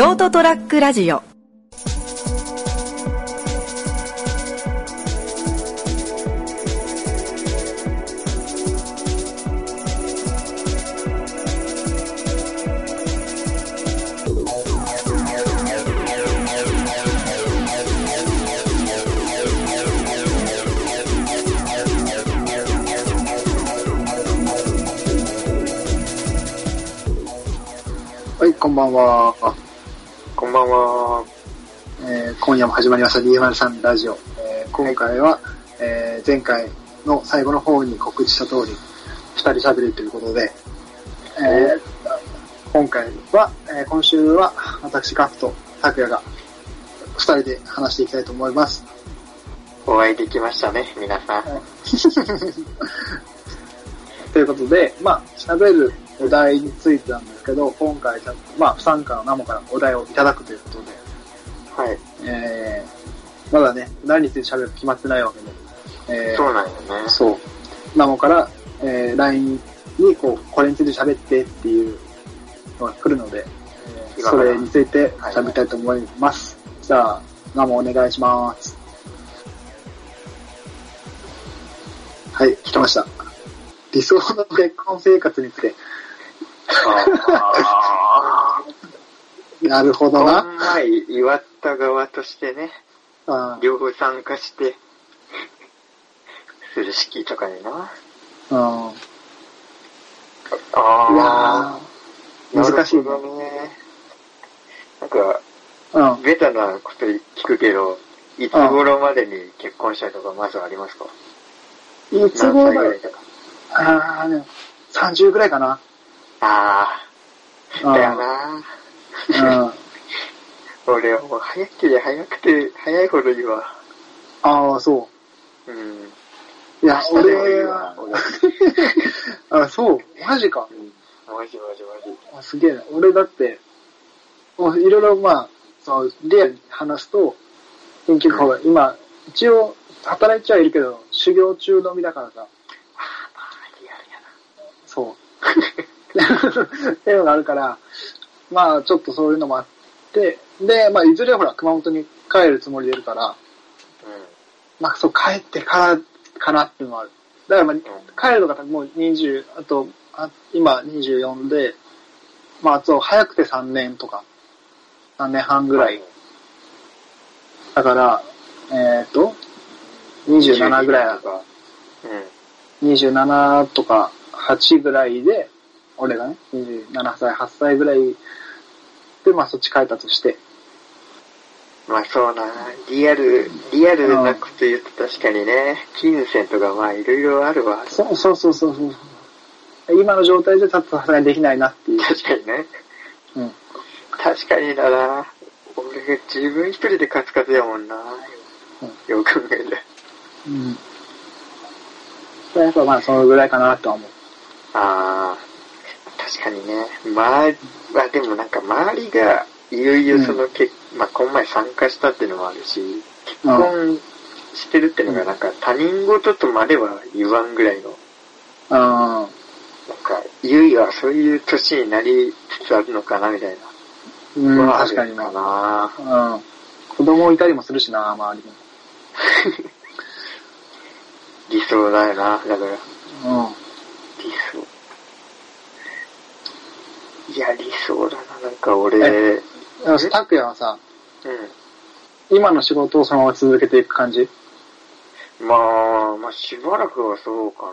ショートトラックラジオはい、こんばんは。こんばんは。えー今夜も始まりました D03 ラジオ。えー今回は、えー前回の最後の方に告知した通り、二人喋るということで、えー今回は、えー今週は私、ガクと拓也が二人で話していきたいと思います。お会いできましたね、皆さん。ということで、まあ、喋るお題についてなんですけど、今回、まあ、不参加のナモからお題をいただくということで、はい。えー、まだね、何について喋るか決まってないわけで、えーそうなんよね。そう。ナモから、えー、LINE に、こう、これについて喋ってっていうのが来るので、えーそれについて喋りたいと思います。じゃあ、ナモお願いします。はい、来ました。理想の結婚生活について。あ なるほどな。んまい祝った側としてね、両方参加して、する式とかにな。うんああ。ー難しいねなんか、うん。ベタなこと聞くけど、いつ頃までに結婚したいとかまずありますか？いつ何頃。あー、ね、30ぐらいかな。あうんあ、だよな。うん。俺はもう早くて早くて早いほどいいわ。ああ、そうん。う。いや、明日でもいい俺わは、俺 あ、そう。マジか。うんマジマジマジ。あすげえな。俺だって、もういろいろまあ、その、リアルに話すと、研究ほら、今、一応、働いちゃいるけど、修行中の身だからさ、ああ、まあ、リアルやな。そう。っていうのがあるから、まあ、ちょっとそういうのもあって、で、まあ、いずれほら、熊本に帰るつもりでいるから、まあ、そう、帰ってからかなっていうのもある。だからまあ、帰るのがもう20、あと、あ今24で、まあ、そう、早くて3年とか、3年半ぐらい。だから、えっ、と、27ぐらい、とか。うん。27とか8ぐらいで、俺がね、27歳、8歳ぐらいで、まあそっち帰ったとして。まあそうな、リアル、リアルなこと言うと確かにね、金銭とかまあいろいろあるわ。そうそうそうそうそう。今の状態でちょっとさすがにできないなっていう。確かにね。うん。確かにだな。俺が自分一人でカツカツやもんな。よく考えて。うん。やっぱまあそのぐらいかなとは思う。ああ、確かにね。まあ、まあでもなんか周りが、いよいよその結、まあこの前参加したっていうのもあるし、結婚してるっていうのがなんか他人事とまでは言わんぐらいの、うん。なんか、いよいよそういう年になりつつあるのかなみたいな。うん、確かにかな。な。うん。子供いたりもするしな、周り 理想だよな、だから。や、理想だな、なんか俺、拓也はさ、う今の仕事をそのまま続けていく感じ？ん。まあ、まあしばらくはそうかな。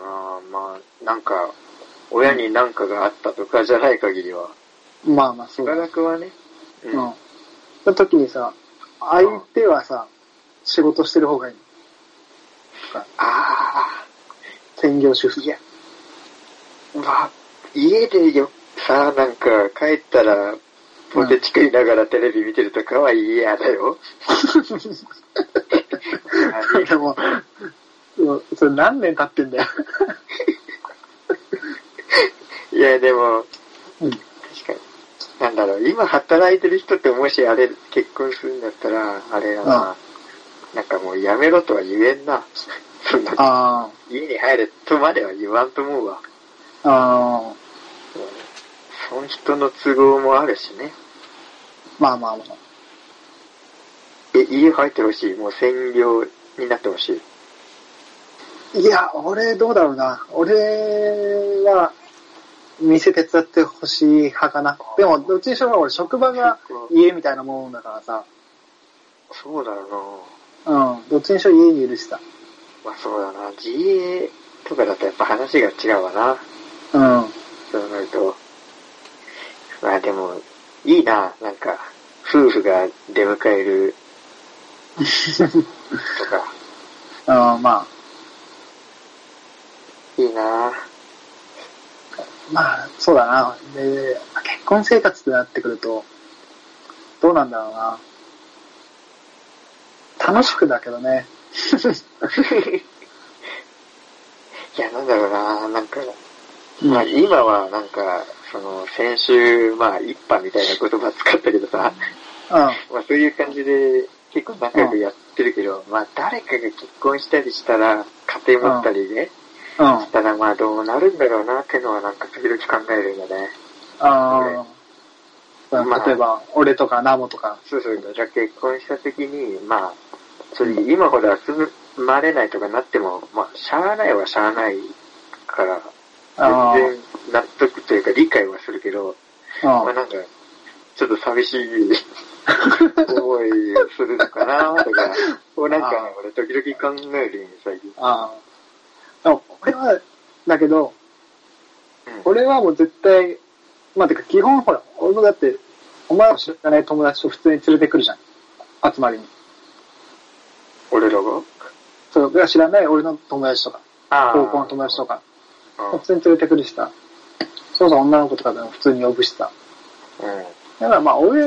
まあ、なんか、親に何かがあったとかじゃない限りは。まあまあしばそうだ。らくはね。ううん。その時にさ、相手はさ、仕事してる方がいい。ああ、専業主婦。いや、まあ、家でよ、さ、なんか、帰ったら、ポテチ食いながらテレビ見てるとかは嫌だよ。でも、うんそれ何年経ってんだよ。いや、でも、うん確かに。なんだろう、今働いてる人ってもしあれ、結婚するんだったら、あれだな、なんかもうやめろとは言えんな。そんな、あ家に入れとまでは言わんと思うわ。あ、あその人の都合もあるしね。まあまあまあ。え、家入ってほしい？もう専業になってほしい？いや、俺どうだろうな。俺は、店手伝ってほしい派かな。でも、どっちにしろ俺職場が家みたいなもんだからさ。そうだよなうん。どっちにしろ家にいるしさ。まあそうだな。自営とかだとやっぱ話が違うわな。うん。そうなると。まあでも、いいな。なんか、夫婦が出迎えるとか、うん、まあ。いいな。まあ、そうだな。で、結婚生活ってなってくると、どうなんだろうな。楽しくだけどね。いや、なんだろうな。なんか、まあ今はなんか、その、先週、まあ一派みたいな言葉使ったけどさ、うん。まあそういう感じで結構仲良くやってるけど、まあ誰かが結婚したりしたら、家庭持ったりね、うん。したらまあどうなるんだろうなっていうのはなんか時々考えるんだね。ああ、まあ例えば、俺とかナモとか。そうそう、じゃあ結婚した時に、まあ、それ今ほど集まれないとかなっても、まあ、しゃあないはしゃあないから、あ全然納得というか理解はするけど、あ、まあなんか、ちょっと寂しい思いをするのかなとか、こうなんかね俺時々考えるんよ、最近。ああ。でも俺は、だけど、うん俺はもう絶対、まあてか基本ほら、俺もだって、お前は知らない友達と普通に連れてくるじゃん。集まりに。俺らが？そう、俺は知らない俺の友達とか、あ高校の友達とか、うん普通に連れてくるしさ。そうそう、女の子とかでも普通に呼ぶしさ。うん。だからまあ、俺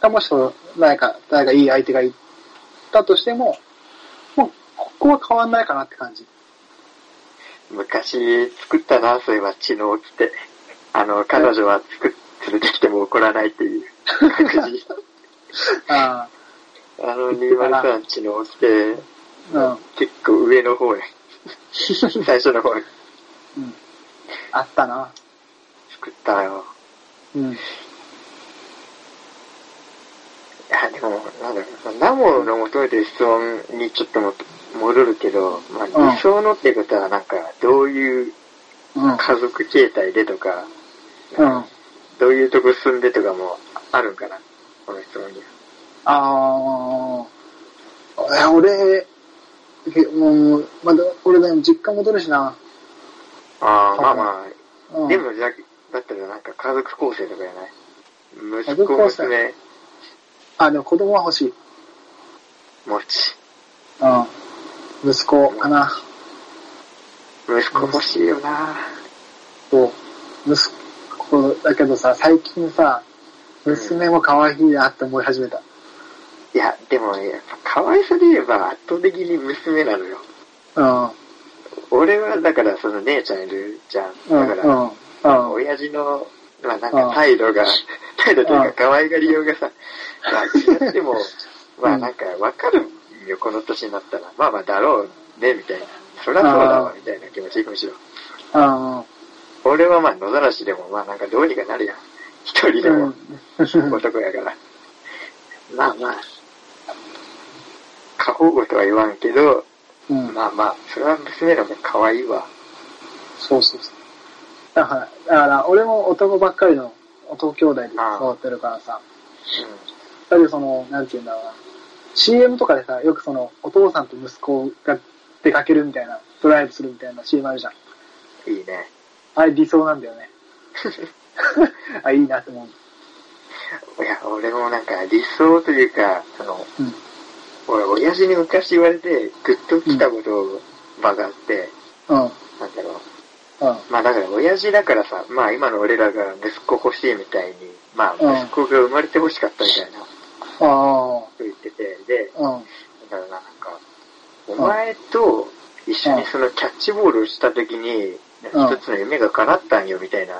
がもしその、誰か、誰かいい相手がいたとしても、もう、ここは変わんないかなって感じ。昔作ったな、そういえば知能って。あの、彼女は作っ、連れてきても怒らないっていう。ああの203知能って、あ、うん。結構上の方へ。最初の方へうん。あったな。作ったよ。うん。いや、でも、なんだろう、ナモの求めてる質問にちょっとも戻るけど、まあ、うん理想のってことはなんか、どういううん。家族形態でとか、うん。どういうとこ住んでとかもあるんかな、この質問には。ああ、いや俺、けもう、まだ、俺ね、実家戻るしな。ああ、まあまあ、うん。でもじゃ、だったらなんか家族構成とかじゃない家息子、族構成娘、あ、でも子供は欲しい。持ち。うん。息子かな。息子欲しいよなそう。息子だけどさ、最近さ、娘も可愛いなって思い始めた。いや、でも、やっぱ可愛さで言えば圧倒的に娘なのよ。うん。俺はだからその姉ちゃんいるじゃん。うん。だから、うん。うん。親父の、まあなんか態度が、態度というか可愛がりようがさ、まあ違っても、まあなんかわかるよ、この年になったら。まあまあだろうね、みたいな。そりゃそうだわ、みたいな気持ちむしろ。うん。俺はまあ野ざらしでもまあなんかどうにかなるやん。一人でも男やから。まあまあ、過保護とは言わんけど、うん。まあまあ、それは娘の方が可愛いわ。そうそうそう。だから、だから俺も男ばっかりの男兄弟で育ってるからさ、だけどその、なんて言うんだろうな。CM とかでさ、よくその、お父さんと息子が出かけるみたいな、ドライブするみたいな CM あるじゃん。うん。いいね。あれ理想なんだよね。あ、いいなって思う。いや、俺もなんか理想というか、その、うん。俺、親父に昔言われて、グッと来たことばがあって、うん。なんだろう。うん。まあだから、親父だからさ、まあ今の俺らが息子欲しいみたいに、まうんあ息子が生まれて欲しかったみたいな、あと言ってて、で、あ。うん。だからなんか、お前と一緒にそのキャッチボールをした時に、うん一つの夢が叶ったんよ、みたいな。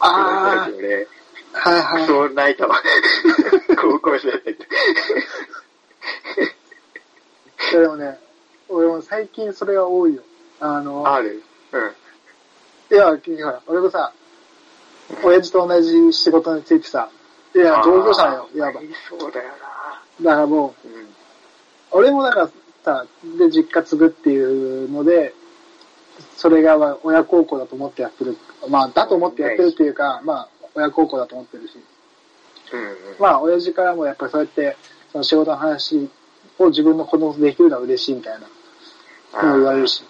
あ言われた時俺、あ。はいはい。そう泣いたわ。高校生だったけど。いやでもね、俺も最近それが多いよ。あの、ある？うん。いや、ほら、俺もさ、親父と同じ仕事についてさ、いや、同業者だよ、いわば。そうだよだからもう、な。うん。俺もだからさ、で、実家継ぐっていうので、それがまあ親孝行だと思ってやってる。まあ、だと思ってやってるっていうか、まあ、親孝行だと思ってるし。うんうん。まあ、親父からもやっぱりそうやって、その仕事の話を自分の子供とできるのは嬉しいみたいな、あのも言われるし。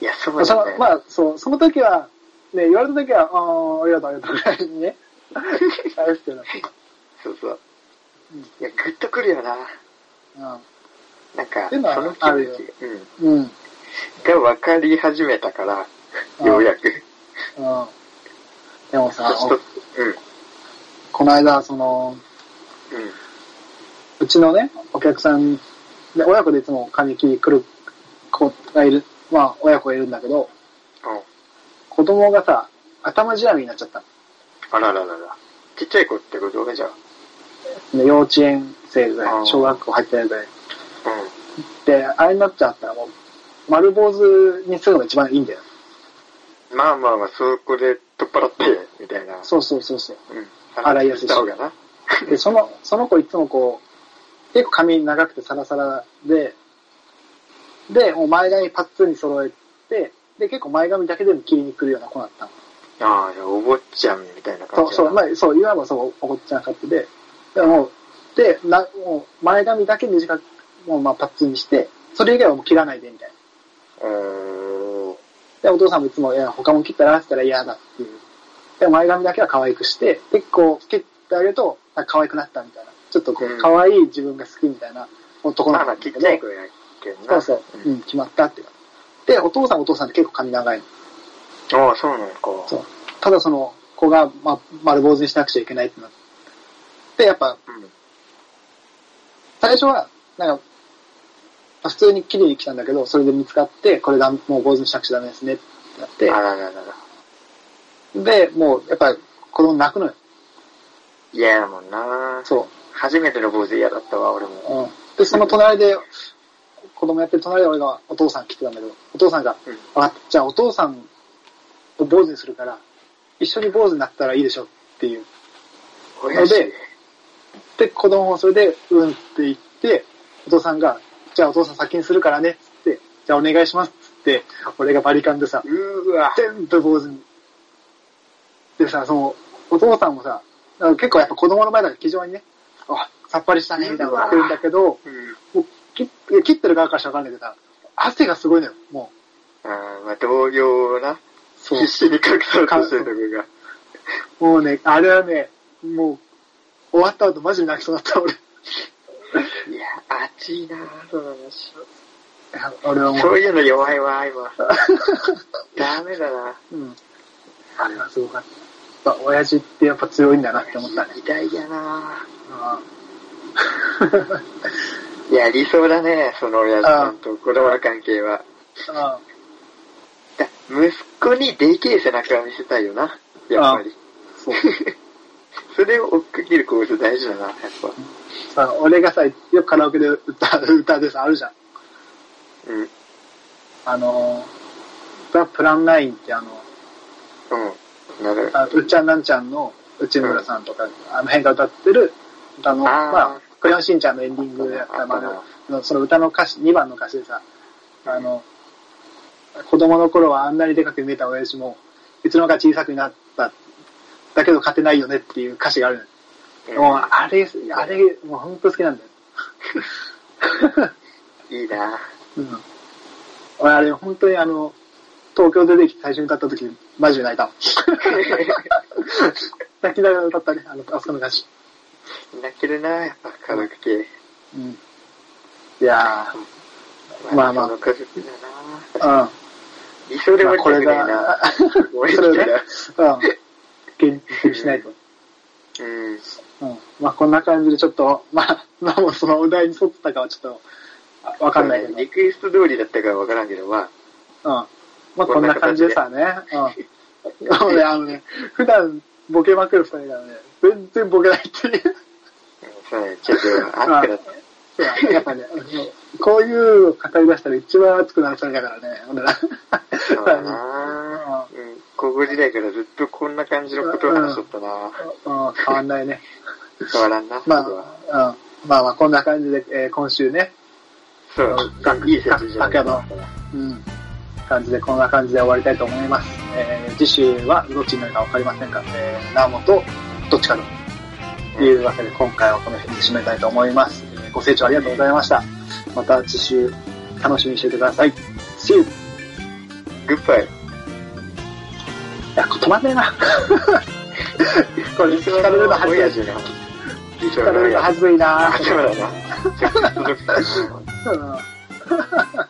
いや、そうだね。まあ、そう、その時は、ね、言われた時は、ああ、ありがとう、ありがとうぐらいにね、返すけど。そうそううん。いや、グッとくるよな。うなんか、その気持ち、うん。ん。うん。が分かり始めたから、うんようやく。うん。でもさ、うん。この間、その、うん。うちのね、お客さんで、親子でいつも髪切り来る子がいる、まあ、親子がいるんだけど、お子供がさ、頭じらみになっちゃった。あらららら。ちっちゃい子ってこと？じゃあ。で幼稚園生ぐらい、小学校入ってないぐらい。うで、あれになっちゃったらもう、丸坊主にするのが一番いいんだよ。ん。まあまあまあ、そこで取っ払って、みたいな。そうそうそうそう。うん。洗いやすいし。で、その、その子いつもこう、結構髪長くてサラサラで、で、もう前髪パッツンに揃えて、で、結構前髪だけでも切りに来るような子だったの。ああ、お坊ちゃんみたいな感じそう、そう、まあ、そう、今もそう、おこっちゃなかったで、でもで、な、もう、前髪だけ短く、もうまあパッツンにして、それ以外はもう切らないで、みたいな。おー。で、お父さんもいつも、いや、他も切ったらって言ったら嫌だっていう。で、前髪だけは可愛くして、結構切ってあげると、なんか可愛くなったみたいな。ちょっとこう、うん可愛い自分が好きみたいな男の子なんだけど。そうそう、うん、決まったって。で、お父さんお父さんって結構髪長い。ああ、そうなのか。そう。ただその子が、まあ、丸坊主にしなくちゃいけないってなって、やっぱ、うん。最初は、なんか、まあ普通に綺麗に来たんだけど、それで見つかって、これがもう坊主にしなくちゃダメですねってなって、あらららら。で、もう、やっぱり子供泣くのよ。嫌やもんな。そ初めての坊主嫌だったわ、俺も。う。うん。で、その隣で、子供やってる隣で俺がお父さん来てたんだけど、お父さんが、うん。あ、じゃあお父さんを坊主にするから、一緒に坊主になったらいいでしょっていう。親父。でで、子供もそれで、うんって言って、お父さんが、じゃあお父さん先にするからね、つって、じゃあお願いします、つって、俺がバリカンでさ、うーわ。全部坊主に。でさ、その、お父さんもさ、結構やっぱ子供の前だから非常にね、あ、さっぱりしたね、みたいなこと言ってるんだけど、うん。もう切ってる側からしたらわかんないけどさ、汗がすごいのよ、もあーまあ、同様な。う。そう必。死に隠そうとしてるとこが。もうね、あれはね、もう、終わった後マジで泣きそうだった、俺。いいや、熱いなその話。や俺はもう、そういうの弱いわ、今。ダメだな。うん。あれはすごかった。親父ってやっぱ強いんだなって思ったね。偉大やなうん。い や、理想だね、その親父さんと子供の関係は。だ息子にでけえ背中を見せたいよな、やっぱり。そう。それを追っかけるコース大事だな、やっぱ。さ、俺がさ、よくカラオケで歌う歌でさ、あるじゃん。うん。あの、ザ・プランナインってあの、うん。なる。あうっちゃんなんちゃんの内村さんとか、あの辺が歌ってる歌の、あーまあ、クレヨンしんちゃんのエンディングでやった、まああの、その歌の歌詞、2番の歌詞でさ、あの、子供の頃はあんなにでかく見えた親父も、いつの間にか小さくなった。だけど勝てないよねっていう歌詞がある。もう、あれ、あれ、もう本当好きなんだよ。いいなうん。俺、あれ、本当にあの、東京出てきて最初に歌った時、マジで泣いた。泣きながら歌ったね、あの、あそこの歌詞。泣けるなやっぱ家族系。うん。いやまあまあ家族だー、うん。な理想でまあ、これが、俺それをねうん。現実にしないと。うん。うん。まあ、こんな感じでちょっと、まあ、まあもうそのお題に沿ってたかはちょっと、あわかんないけど。リクエスト通りだったかはわからんけど、まうん。まあ、こんな感じでさね。うん。俺、あのね、普段ボケまくる二人だからね、全然ボケないっていう。あ、そうね、ちょっと、あってなって。そうやっぱね、こういう語り出したら一番熱くなる二人だからね、俺ら。そうだな高校時代からずっとこんな感じのことを話しとったな。うん、変わんないね。変わらんな。まあ、うん。まあまあ、こんな感じで、えー今週ね、そう、いい説じゃなうん、感じで、こんな感じで終わりたいと思います。えー次週はどっちになるかわかりませんが、えー、ナーモとどっちかというわけで、今回はこの辺で締めたいと思います。えーご清聴ありがとうございました。また次週、楽しみにしていてください。See you! いグッバイ。や、止まんねえな。これ、聞かれるのはずい。聞かれるずいな。あ、そうだな。